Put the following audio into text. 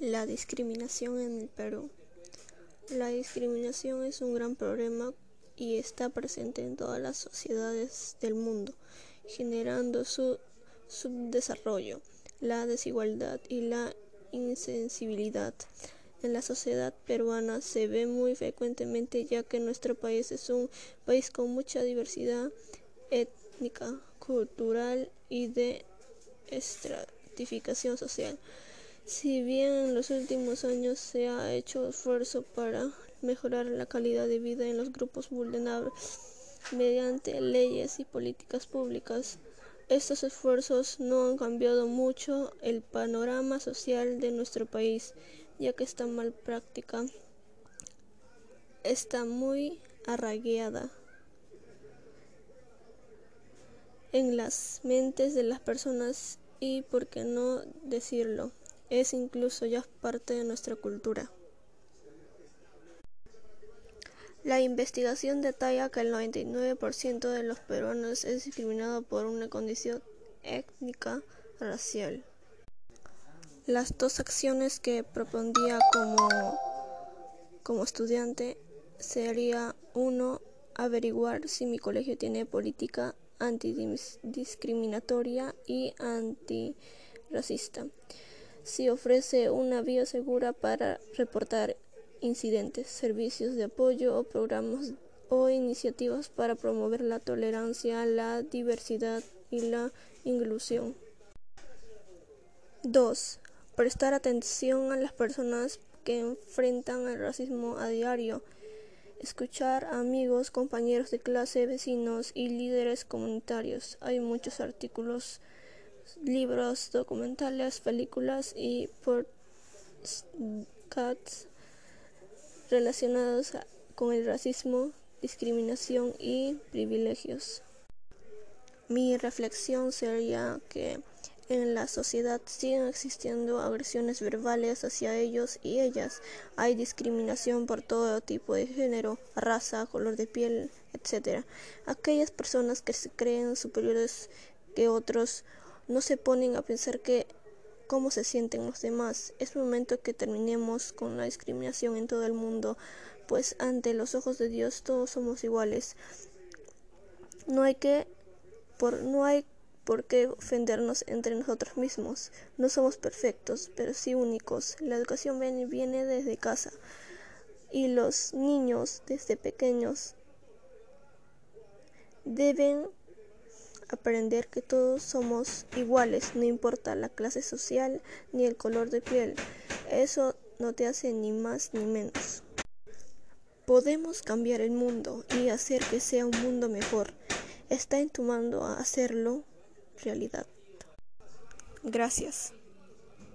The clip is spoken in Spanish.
La discriminación en el Perú. La discriminación es un gran problema y está presente en todas las sociedades del mundo, generando su subdesarrollo, la desigualdad y la insensibilidad. En la sociedad peruana se ve muy frecuentemente ya que nuestro país es un país con mucha diversidad étnica, cultural y de social. Si bien en los últimos años se ha hecho esfuerzo para mejorar la calidad de vida en los grupos vulnerables mediante leyes y políticas públicas, estos esfuerzos no han cambiado mucho el panorama social de nuestro país, ya que esta mal práctica está muy arraigada en las mentes de las personas y, por qué no decirlo, es incluso ya parte de nuestra cultura. La investigación detalla que el 99% de los peruanos es discriminado por una condición étnica racial. Las dos acciones que propondría como, como estudiante sería uno averiguar si mi colegio tiene política antidiscriminatoria y antirracista si ofrece una vía segura para reportar incidentes, servicios de apoyo o programas o iniciativas para promover la tolerancia, la diversidad y la inclusión. 2. Prestar atención a las personas que enfrentan el racismo a diario. Escuchar a amigos, compañeros de clase, vecinos y líderes comunitarios. Hay muchos artículos libros, documentales, películas y podcasts relacionados con el racismo, discriminación y privilegios. Mi reflexión sería que en la sociedad siguen existiendo agresiones verbales hacia ellos y ellas. Hay discriminación por todo tipo de género, raza, color de piel, etc. Aquellas personas que se creen superiores que otros no se ponen a pensar que cómo se sienten los demás. Es momento que terminemos con la discriminación en todo el mundo, pues ante los ojos de Dios todos somos iguales. No hay que por no hay por qué ofendernos entre nosotros mismos. No somos perfectos, pero sí únicos. La educación viene desde casa y los niños desde pequeños deben aprender que todos somos iguales, no importa la clase social ni el color de piel. Eso no te hace ni más ni menos. Podemos cambiar el mundo y hacer que sea un mundo mejor. Está en tu mando a hacerlo realidad. Gracias.